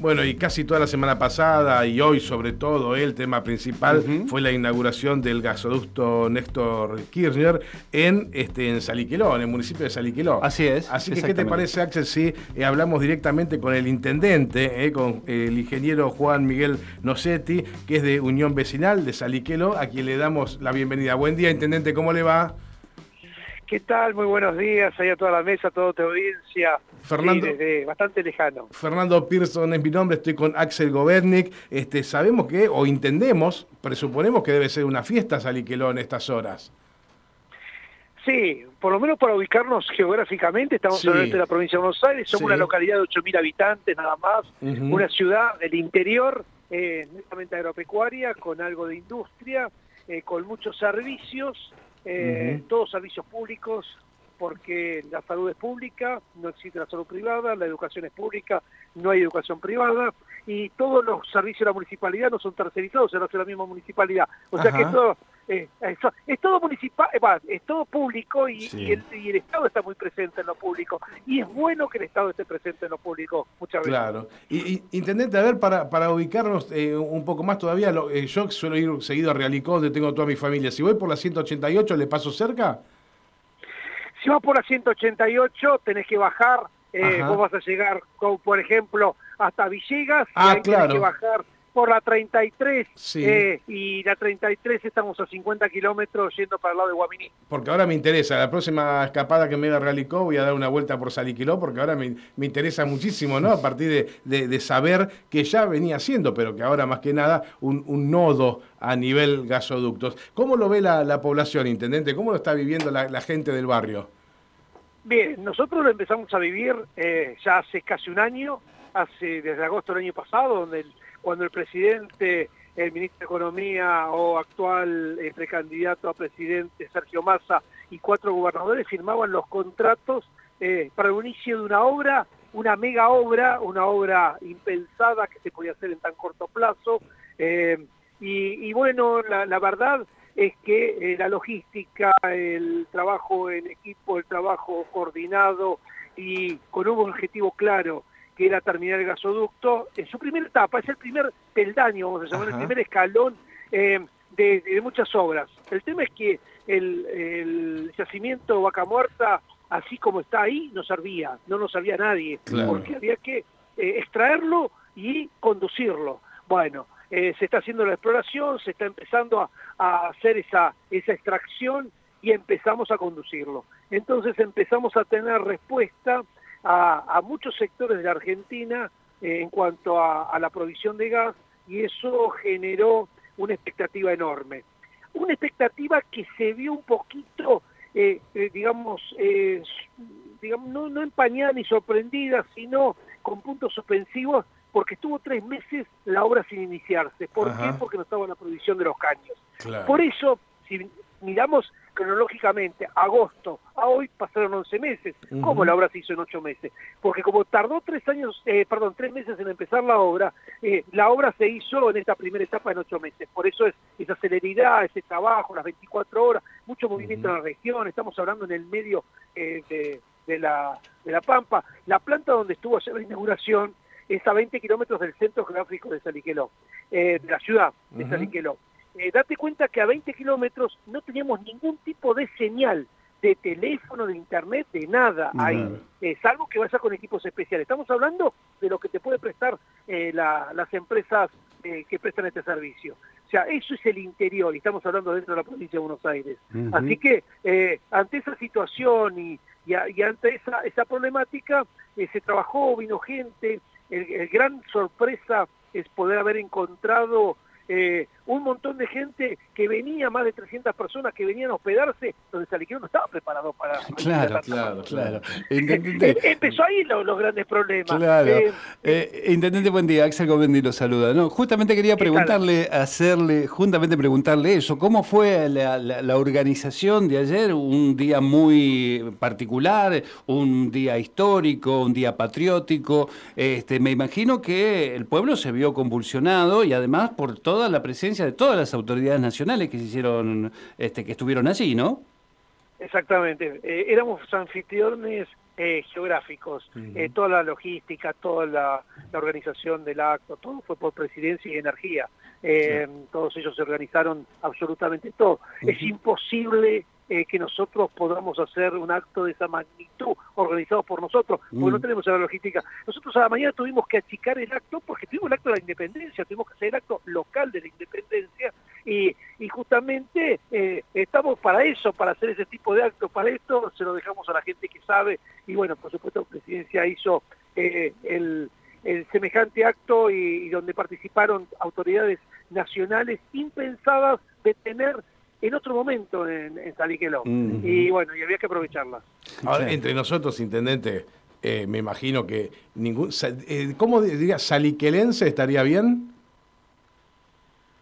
Bueno, y casi toda la semana pasada y hoy sobre todo el tema principal fue la inauguración del gasoducto Néstor Kirchner en, este, en Saliqueló, en el municipio de Saliqueló. Así es. Así que, ¿qué te parece, Axel, si eh, hablamos directamente con el intendente, eh, con el ingeniero Juan Miguel Nocetti, que es de Unión Vecinal de Saliqueló, a quien le damos la bienvenida. Buen día, intendente, ¿cómo le va? ¿Qué tal? Muy buenos días, ahí a toda la mesa, a toda tu audiencia. Fernando, desde bastante lejano. Fernando Pearson es mi nombre, estoy con Axel Gobernik. Este, sabemos que, o entendemos, presuponemos que debe ser una fiesta Saliqueló en estas horas. Sí, por lo menos para ubicarnos geográficamente, estamos en el norte de la provincia de Buenos Aires, somos una localidad de 8.000 habitantes nada más, una ciudad del interior, eh, netamente agropecuaria, con algo de industria, eh, con muchos servicios, eh, todos servicios públicos, porque la salud es pública, no existe la salud privada, la educación es pública, no hay educación privada, y todos los servicios de la municipalidad no son tercerizados, se lo hace la misma municipalidad. O sea que todo, eh, es, todo municipal, eh, es todo público y, el, Estado está muy presente en lo público. Y es bueno que el Estado esté presente en lo público muchas veces. Claro. Y, Intendente, a ver, para, para ubicarnos eh, un poco más todavía, yo suelo ir seguido a Realicó, donde tengo toda mi familia. Si voy por la 188, ¿le paso cerca? Si vas por la 188, tenés que bajar, eh, vos vas a llegar, por ejemplo, hasta Villegas, ah, y tenés que bajar por la 33 eh, y la 33 estamos a 50 kilómetros yendo para el lado de Guaminí. Porque ahora me interesa, la próxima escapada que me da Realicó voy a dar una vuelta por Saliquiló porque ahora me, interesa muchísimo, ¿no? A partir de, saber que ya venía siendo, pero que ahora más que nada un, nodo a nivel gasoductos. ¿Cómo lo ve la, población, Intendente? ¿Cómo lo está viviendo la, gente del barrio? Bien, nosotros lo empezamos a vivir eh, ya hace casi un año, hace desde agosto del año pasado, donde el cuando el presidente, el ministro de Economía o actual eh, precandidato a presidente Sergio Massa y cuatro gobernadores firmaban los contratos eh, para el inicio de una obra, una mega obra, una obra impensada que se podía hacer en tan corto plazo. Eh, y, bueno, la, la, verdad es que la logística, el trabajo en equipo, el trabajo coordinado y con un objetivo claro que era terminar el gasoducto, en su primera etapa, es el primer peldaño, vamos a llamar, el primer escalón eh, de, muchas obras. El tema es que el, yacimiento Vaca Muerta, así como está ahí, no servía, no nos servía nadie, porque había que eh, extraerlo y conducirlo. Bueno, eh, se está haciendo la exploración, se está empezando a, a, hacer esa, esa extracción y empezamos a conducirlo. Entonces empezamos a tener respuesta a, muchos sectores de la Argentina eh, en cuanto a, la provisión de gas y eso generó una expectativa enorme. Una expectativa que se vio un poquito, eh, eh, digamos, digamos no, no empañada ni sorprendida, sino con puntos suspensivos, porque estuvo tres meses la obra sin iniciarse. ¿Por qué? Porque no estaba en la provisión de los caños. Por eso, si miramos cronológicamente, agosto a hoy pasaron 11 meses. ¿Cómo la obra se hizo en 8 meses? Porque como tardó tres años, eh, perdón, tres meses en empezar la obra, eh, la obra se hizo en esta primera etapa en 8 meses. Por eso es esa celeridad, ese trabajo, las 24 horas, mucho movimiento en la región, estamos hablando en el medio eh, de, la, de la Pampa. La planta donde estuvo ayer la inauguración es a 20 kilómetros del centro geográfico de Saliqueló, de la ciudad de Saliqueló. Eh, date cuenta que a 20 kilómetros no teníamos ningún tipo de señal de teléfono, de internet, de nada ahí, eh, salvo que vaya con equipos especiales. Estamos hablando de lo que te puede prestar eh, las empresas que prestan este servicio. O sea, eso es el interior y estamos hablando dentro de la provincia de Buenos Aires. Así que ante esa situación y, ante esa, esa problemática, se trabajó, vino gente, el gran sorpresa es poder haber encontrado eh, un montón de gente que venía, más de 300 personas que venían a hospedarse, donde Saliquero no estaba preparado para... Claro, claro, claro. Intendente... Empezó ahí los, grandes problemas. Claro. Eh, eh, Intendente, buen día. Axel Govendi lo saluda. No, justamente quería preguntarle, hacerle, juntamente preguntarle eso. ¿Cómo fue la, organización de ayer? Un día muy particular, un día histórico, un día patriótico. Este, me imagino que el pueblo se vio convulsionado y además por toda la presencia presencia de todas las autoridades nacionales que se hicieron, este, que estuvieron allí, ¿no? Exactamente. Eh, éramos anfitriones eh, geográficos. Eh, toda la logística, toda la, organización del acto, todo fue por presidencia y energía. Todos ellos se organizaron absolutamente todo. Es imposible eh, que nosotros podamos hacer un acto de esa magnitud organizado por nosotros, porque no mm. tenemos la logística. Nosotros a la mañana tuvimos que achicar el acto porque tuvimos el acto de la independencia, tuvimos que hacer el acto local de la independencia y, justamente eh, estamos para eso, para hacer ese tipo de actos, para esto se lo dejamos a la gente que sabe y bueno, por supuesto la presidencia hizo eh, el, semejante acto y, donde participaron autoridades nacionales impensadas de tener en otro momento en, en Saliqueló. Y bueno, y había que aprovecharla. Ahora, entre nosotros, intendente, eh, me imagino que ningún. Eh, ¿Cómo diría? ¿Saliquelense estaría bien?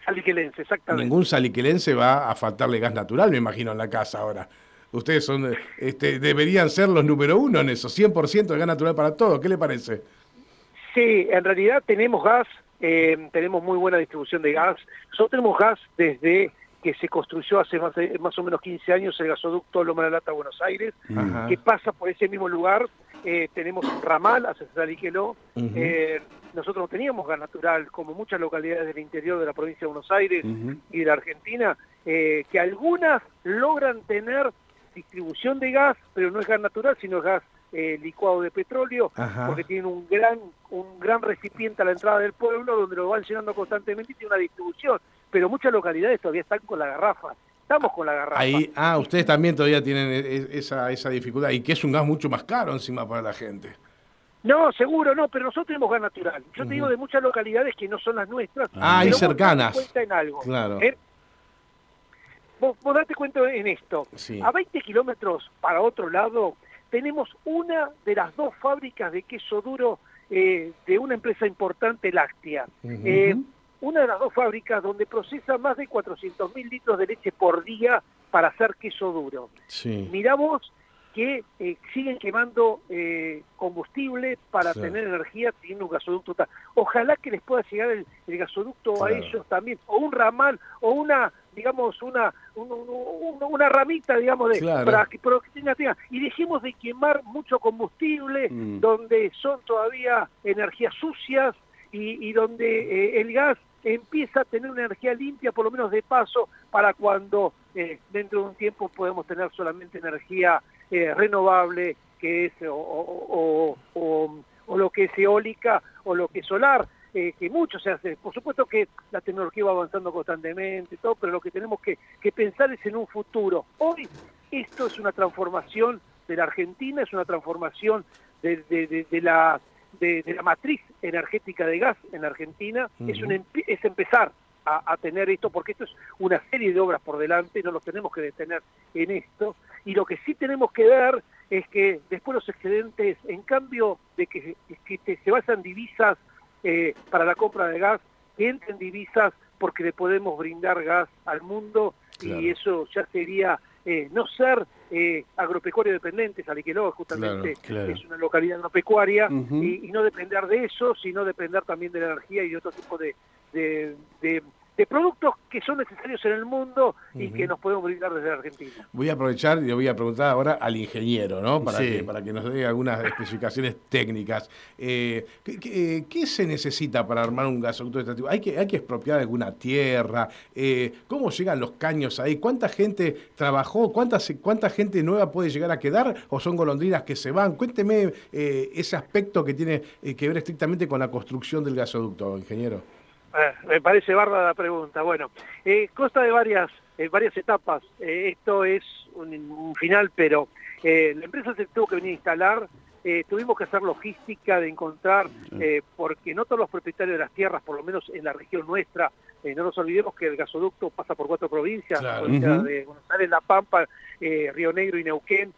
Saliquelense, exactamente. Ningún saliquelense va a faltarle gas natural, me imagino, en la casa ahora. Ustedes son, este, deberían ser los número uno en eso, 100% de gas natural para todos. ¿Qué le parece? Sí, en realidad tenemos gas, eh, tenemos muy buena distribución de gas. Nosotros tenemos gas desde que se construyó hace más, más o menos 15 años el gasoducto Loma de Lata Buenos Aires, que pasa por ese mismo lugar. Eh, tenemos ramal hacia Saliqueló. eh, nosotros no teníamos gas natural, como muchas localidades del interior de la provincia de Buenos Aires y de la Argentina, eh, que algunas logran tener distribución de gas, pero no es gas natural, sino es gas eh, licuado de petróleo, porque tienen un gran, un gran recipiente a la entrada del pueblo donde lo van llenando constantemente y tiene una distribución pero muchas localidades todavía están con la garrafa. Estamos con la garrafa. Ahí, ah, ustedes también todavía tienen e, e, esa, esa dificultad y que es un gas mucho más caro encima para la gente. No, seguro no, pero nosotros tenemos gas natural. Yo te digo de muchas localidades que no son las nuestras. Ah, y cercanas. cuenta en algo. Claro. ¿eh? Vos, date cuenta en esto. A 20 kilómetros para otro lado tenemos una de las dos fábricas de queso duro eh, de una empresa importante láctea una de las dos fábricas donde procesa más de 400.000 litros de leche por día para hacer queso duro. Sí. Mirá vos que eh, siguen quemando eh, combustible para tener energía teniendo un gasoducto. Ojalá que les pueda llegar el, gasoducto a ellos también, o un ramal, o una, digamos, una una ramita, digamos, de, para, que, tenga, y dejemos de quemar mucho combustible, mm. donde son todavía energías sucias y, donde eh, el gas empieza a tener una energía limpia, por lo menos de paso, para cuando eh, dentro de un tiempo podemos tener solamente energía eh, renovable, que es o, lo que es eólica o lo que es solar, eh, que mucho se hace. Por supuesto que la tecnología va avanzando constantemente, todo, pero lo que tenemos que, pensar es en un futuro. Hoy esto es una transformación de la Argentina, es una transformación de, de la de, la matriz energética de gas en la Argentina es, un, es empezar a, tener esto, porque esto es una serie de obras por delante, no los tenemos que detener en esto, y lo que sí tenemos que ver es que después los excedentes, en cambio de que, se basan divisas eh, para la compra de gas, que entren divisas porque le podemos brindar gas al mundo, y eso ya sería eh, no ser eh, agropecuario dependiente, Saliqueló justamente es una localidad agropecuaria, y, no depender de eso, sino depender también de la energía y de otro tipo de, de productos que son necesarios en el mundo y que nos podemos brindar desde Argentina. Voy a aprovechar y le voy a preguntar ahora al ingeniero, ¿no? Para, que, para que nos dé algunas especificaciones técnicas. Eh, ¿qué, se necesita para armar un gasoducto de ¿Hay que, ¿Hay que expropiar alguna tierra? Eh, ¿Cómo llegan los caños ahí? ¿Cuánta gente trabajó? ¿Cuánta, ¿Cuánta gente nueva puede llegar a quedar? ¿O son golondrinas que se van? Cuénteme eh, ese aspecto que tiene que ver estrictamente con la construcción del gasoducto, ingeniero. Eh, me parece bárbara la pregunta. Bueno, eh, consta de varias, eh, varias etapas. Eh, esto es un, final, pero la empresa se tuvo que venir a instalar. tuvimos que hacer logística de encontrar, porque no todos los propietarios de las tierras, por lo menos en la región nuestra, no nos olvidemos que el gasoducto pasa por cuatro provincias, la provincia de Buenos Aires, La Pampa, Río Negro y Neuquén,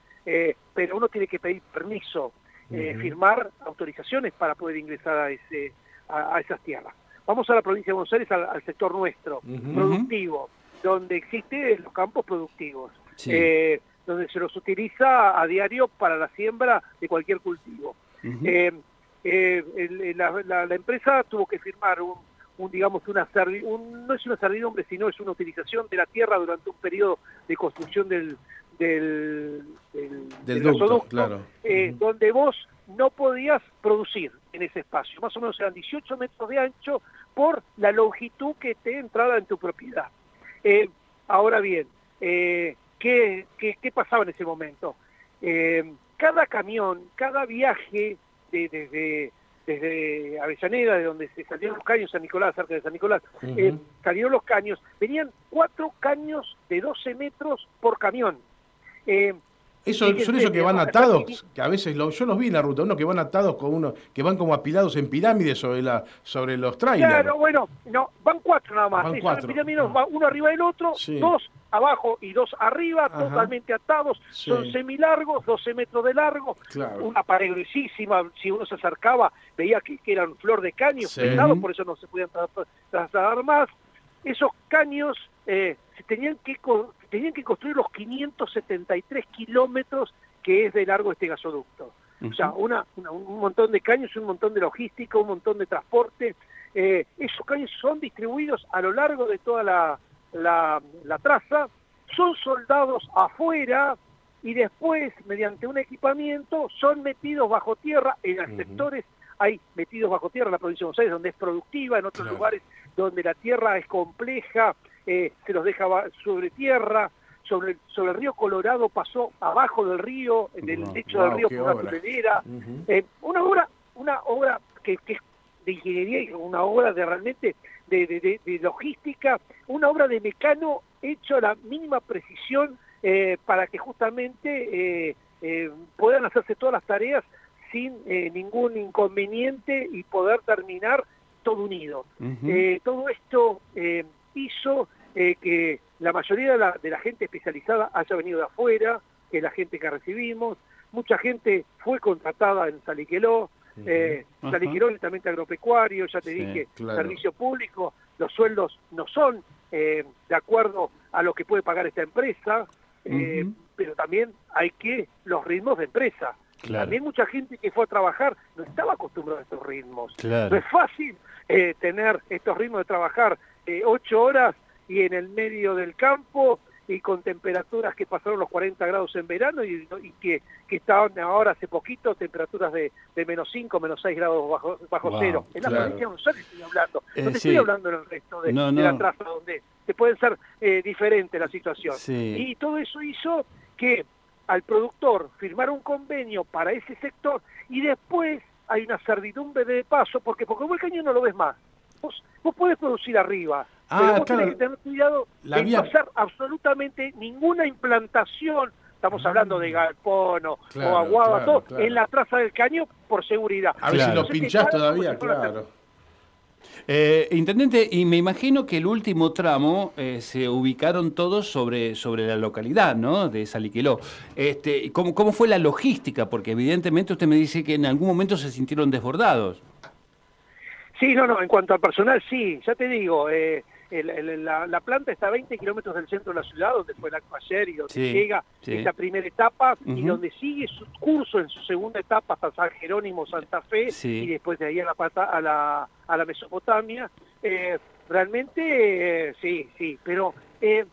pero uno tiene que pedir permiso, firmar autorizaciones para poder ingresar a, ese, a esas tierras. Vamos a la provincia de Buenos Aires, al, sector nuestro, productivo, donde existen los campos productivos, eh, donde se los utiliza a diario para la siembra de cualquier cultivo. Eh, eh, la, empresa tuvo que firmar un digamos una un, no es una servidumbre sino es una utilización de la tierra durante un periodo de construcción del del, del, ducto, claro. Eh, donde vos no podías producir en ese espacio. Más o menos eran 18 metros de ancho por la longitud que te entraba en tu propiedad. Eh, ahora bien eh, ¿qué, qué, pasaba en ese momento cada camión cada viaje desde desde Avellaneda, de donde se salieron los caños, San Nicolás, cerca de San Nicolás, eh, salieron los caños, venían cuatro caños de 12 metros por camión. Eso, son esos que van atados, que a veces yo los vi en la ruta, uno que van atados con uno, que van como apilados en pirámides sobre la, sobre los trailers. Claro, bueno, no, van cuatro nada más. Van cuatro. Ah. uno arriba del otro, dos abajo y dos arriba, totalmente atados, son semilargos, 12 metros de largo, una pared gruesísima, si uno se acercaba veía que, eran flor de caño, pesados, por eso no se podían trasladar más. Esos caños eh, se tenían que tenían que construir los 573 kilómetros que es de largo este gasoducto. O sea, una, un montón de caños, un montón de logística, un montón de transporte. Eh, esos caños son distribuidos a lo largo de toda la, la, traza, son soldados afuera y después, mediante un equipamiento, son metidos bajo tierra en los sectores hay metidos bajo tierra en la provincia de Buenos Aires, donde es productiva, en otros lugares donde la tierra es compleja, eh, se los deja sobre tierra, sobre, sobre el río Colorado pasó abajo del río, en el lecho del río por una tunelera. Eh, una obra, una obra que, es de ingeniería, una obra de realmente de, logística, una obra de mecano hecho a la mínima precisión eh, para que justamente puedan hacerse todas las tareas sin ningún inconveniente y poder terminar todo unido. todo esto hizo eh, que la mayoría de la, gente especializada haya venido de afuera, que la gente que recibimos, mucha gente fue contratada en Saliqueló, eh, Saliqueló es netamente agropecuario, ya te dije, servicio público, los sueldos no son eh, de acuerdo a lo que puede pagar esta empresa, eh, pero también hay que los ritmos de empresa. También mucha gente que fue a trabajar no estaba acostumbrada a estos ritmos. No es fácil tener estos ritmos de trabajar ocho horas y en el medio del campo y con temperaturas que pasaron los 40 grados en verano y, que, que, estaban ahora hace poquito temperaturas de, de menos 5, menos 6 grados bajo, bajo cero. En la provincia de Buenos Aires estoy hablando, no te estoy hablando en el resto de, la traza donde te pueden ser eh, diferente la situación. Y todo eso hizo que al productor firmara un convenio para ese sector y después hay una servidumbre de paso, porque porque el cañón no lo ves más. Vos, vos podés producir arriba, Ah, pero vos que tener cuidado de no hacer absolutamente ninguna implantación, estamos hablando de galpón o, todo, en la traza del caño por seguridad. A ver si lo pinchás todavía, claro. Eh, intendente, y me imagino que el último tramo eh, se ubicaron todos sobre, sobre la localidad, ¿no? De Saliqueló. Este, ¿cómo, ¿Cómo fue la logística? Porque evidentemente usted me dice que en algún momento se sintieron desbordados. Sí, no, no, en cuanto al personal, sí, ya te digo, eh, la, planta está a 20 kilómetros del centro de la ciudad, donde fue la ayer y donde llega esta primera etapa y donde sigue su curso en su segunda etapa hasta San Jerónimo, Santa Fe y después de ahí a la, a la, a la Mesopotamia. Eh, realmente, eh, sí, sí, pero eh,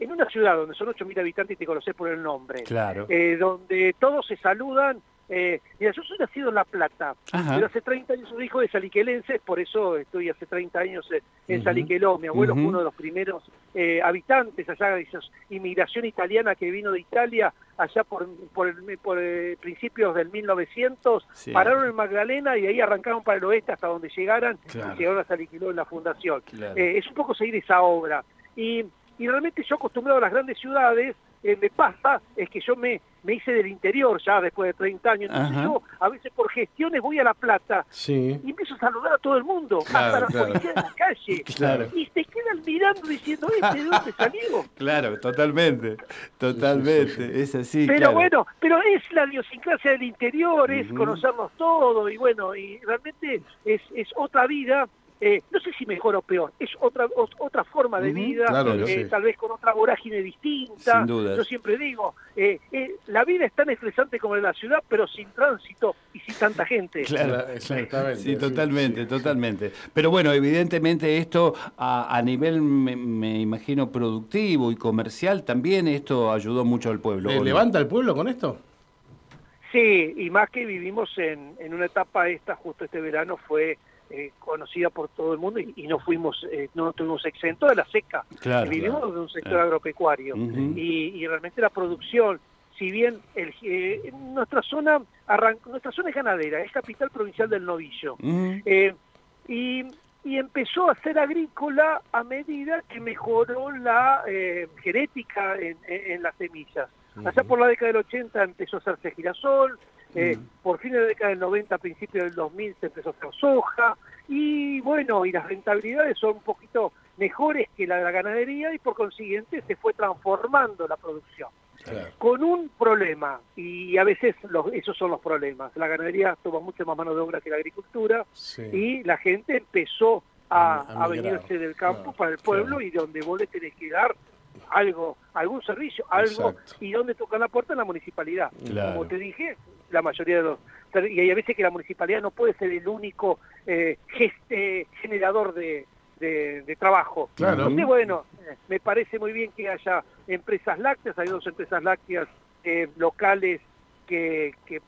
en una ciudad donde son 8.000 habitantes y te conoces por el nombre, claro. donde todos se saludan, eh, mira, yo soy nacido en La Plata, pero hace 30 años soy hijo de saliquelenses, por eso estoy hace 30 años en Saliqueló. Mi abuelo fue uno de los primeros eh, habitantes allá de esa inmigración italiana que vino de Italia allá por, por, eh, principios del 1900, pararon en Magdalena y ahí arrancaron para el oeste hasta donde llegaran y llegaron a Saliqueló en la fundación. Eh, es un poco seguir esa obra. Y, y realmente yo acostumbrado a las grandes ciudades, eh, me pasa es que yo me, me hice del interior ya después de 30 años. Entonces yo a veces por gestiones voy a La Plata y empiezo a saludar a todo el mundo, hasta la policía de la calle. Y te quedan mirando diciendo, ¿este de dónde salió? Claro, totalmente, totalmente, es así. Pero bueno, pero es la idiosincrasia del interior, es conocernos todo y bueno, y realmente es, es otra vida eh, no sé si mejor o peor, es otra otra forma de vida, eh, tal vez con otra vorágine distinta. Yo siempre digo, eh, la vida es tan estresante como en la ciudad, pero sin tránsito y sin tanta gente. Claro, exactamente. Sí, totalmente, totalmente. Pero bueno, evidentemente esto a, nivel, me, imagino, productivo y comercial, también esto ayudó mucho al pueblo. ¿Levanta el pueblo con esto? Sí, y más que vivimos en, en una etapa esta, justo este verano, fue eh, conocida por todo el mundo y, no fuimos, eh, no estuvimos exentos de la seca. Vivimos de un sector agropecuario y, realmente la producción, si bien el, eh, nuestra zona nuestra zona es ganadera, es capital provincial del novillo. y, empezó a ser agrícola a medida que mejoró la genética en, las semillas. Allá por la década del 80 empezó a hacerse girasol, eh, por fin de la década del 90, a principios del 2000 se empezó a hacer soja. Y bueno, y las rentabilidades son un poquito mejores que la de la ganadería y por consiguiente se fue transformando la producción. Con un problema, y a veces los, esos son los problemas. La ganadería toma mucha más mano de obra que la agricultura y la gente empezó a, venirse del campo para el pueblo y donde vos le tenés que dar algo, algún servicio, algo, y donde toca la puerta en la municipalidad. Como te dije, la mayoría de los... Y hay veces que la municipalidad no puede ser el único eh, generador de, de, trabajo. Claro. bueno, me parece muy bien que haya empresas lácteas, hay dos empresas lácteas eh, locales que, que,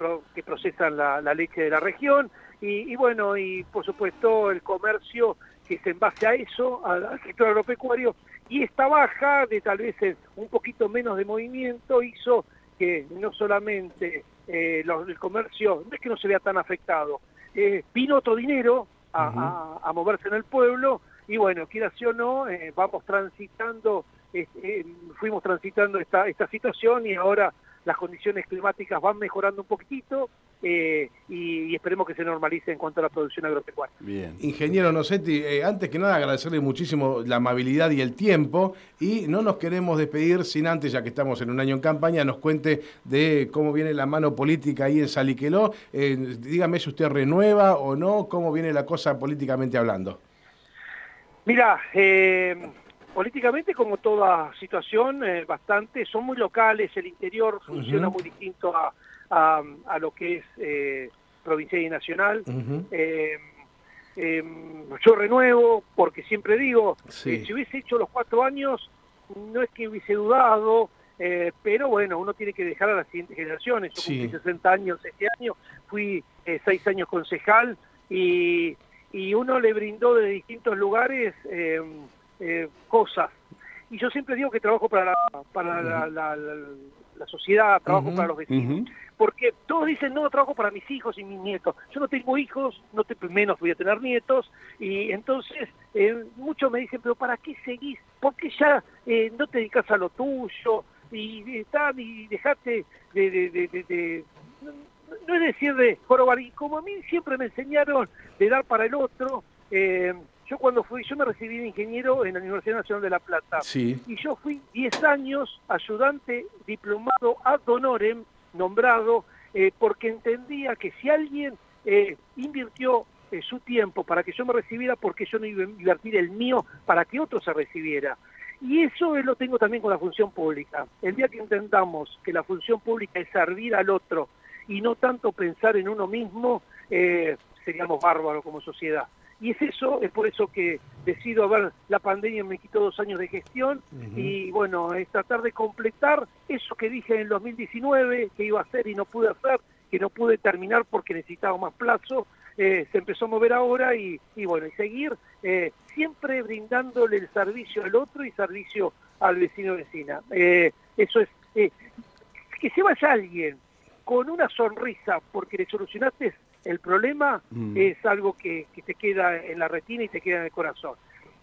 procesan la, leche de la región, y, y, bueno, y por supuesto el comercio que es en base a eso, al, sector agropecuario, y esta baja de tal vez un poquito menos de movimiento hizo que no solamente eh, el comercio, no es que no se vea tan afectado, eh, vino otro dinero a, moverse en el pueblo y bueno, quiera sí o no, eh, vamos transitando, fuimos transitando esta, esta situación y ahora las condiciones climáticas van mejorando un poquitito eh, y, esperemos que se normalice en cuanto a la producción agropecuaria. Bien. Ingeniero Nocetti, eh, antes que nada agradecerle muchísimo la amabilidad y el tiempo y no nos queremos despedir sin antes, ya que estamos en un año en campaña, nos cuente de cómo viene la mano política ahí en Saliqueló. Eh, dígame si usted renueva o no, cómo viene la cosa políticamente hablando. Mira, políticamente como toda situación, bastante, son muy locales, el interior funciona muy distinto a a, lo que es eh, provincial y nacional. Eh, yo renuevo porque siempre digo, eh, si hubiese hecho los cuatro años, no es que hubiese dudado, pero bueno, uno tiene que dejar a las siguientes generaciones. Yo cumplí 60 años este año, fui seis años concejal y, y uno le brindó de distintos lugares em, cosas. Y yo siempre digo que trabajo para la, para la, la, sociedad, trabajo para los vecinos porque todos dicen, no, trabajo para mis hijos y mis nietos. Yo no tengo hijos, no te, menos voy a tener nietos, y entonces eh, muchos me dicen, pero ¿para qué seguís? ¿Por qué ya eh, no te dedicas a lo tuyo? Y, y dejate de, de, de, no, es decir de jorobar, y como a mí siempre me enseñaron de dar para el otro, eh, yo cuando fui, yo me recibí de ingeniero en la Universidad Nacional de La Plata, sí. y yo fui 10 años ayudante diplomado ad honorem nombrado eh, porque entendía que si alguien eh, invirtió eh, su tiempo para que yo me recibiera, porque yo no iba a invertir el mío para que otro se recibiera. Y eso lo tengo también con la función pública. El día que entendamos que la función pública es servir al otro y no tanto pensar en uno mismo, seríamos bárbaros como sociedad. Y es eso, es por eso que decido ver la pandemia me quitó dos años de gestión y bueno, es tratar de completar eso que dije en el 2019 que iba a hacer y no pude hacer, que no pude terminar porque necesitaba más plazo, eh, se empezó a mover ahora y, bueno, y seguir eh, siempre brindándole el servicio al otro y servicio al vecino vecina. Eh, eso es, que se vaya alguien con una sonrisa porque le solucionaste el problema mm. es algo que, te queda en la retina y te queda en el corazón.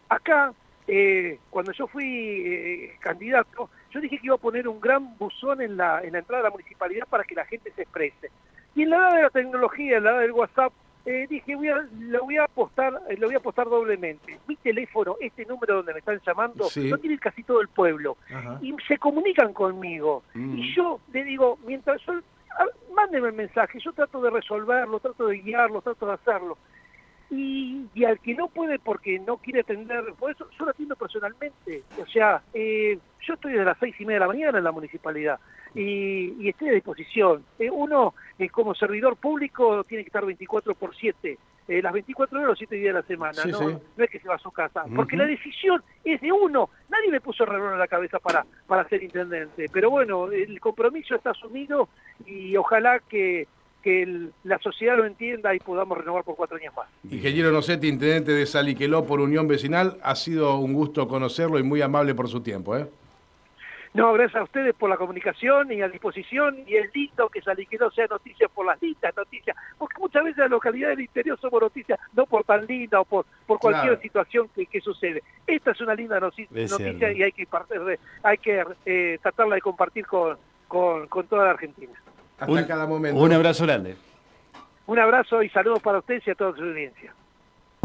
Acá, eh, cuando yo fui eh, candidato, yo dije que iba a poner un gran buzón en la, en la entrada de la municipalidad para que la gente se exprese. Y en la edad de la tecnología, en la edad del WhatsApp, eh, dije, voy a, lo voy a apostar, lo voy a apostar doblemente. Mi teléfono, este número donde me están llamando, lo tiene casi todo el pueblo. Y se comunican conmigo. Mm. Y yo le digo, mientras yo mándeme el mensaje, yo trato de resolverlo, trato de guiarlo, trato de hacerlo. y, al que no puede porque no quiere atender, por eso yo lo atiendo personalmente. O sea, eh, yo estoy desde las seis y media de la mañana en la municipalidad y, estoy a disposición. Eh, uno, eh, como servidor público, tiene que estar 24 por 7, las 24 horas, los 7 días de la semana. ¿no? no es que se va a su casa, porque la decisión es de uno. Nadie me puso reloj en la cabeza para, para ser intendente. Pero bueno, el compromiso está asumido y ojalá que que la sociedad lo entienda y podamos renovar por cuatro años más. Ingeniero Nocetti, intendente de Saliqueló por Unión Vecinal, ha sido un gusto conocerlo y muy amable por su tiempo. ¿eh? No, gracias a ustedes por la comunicación y a disposición, y es lindo que Saliqueló sea noticia por las lindas noticias, porque muchas veces la localidad del interior somos noticias no por tan linda o por, por cualquier situación que, sucede. Esta es una linda noticia, y hay que, hay que eh, tratarla de compartir con, con, con toda la Argentina hasta cada momento. Un abrazo grande. Un abrazo y saludos para ustedes y a toda su audiencia.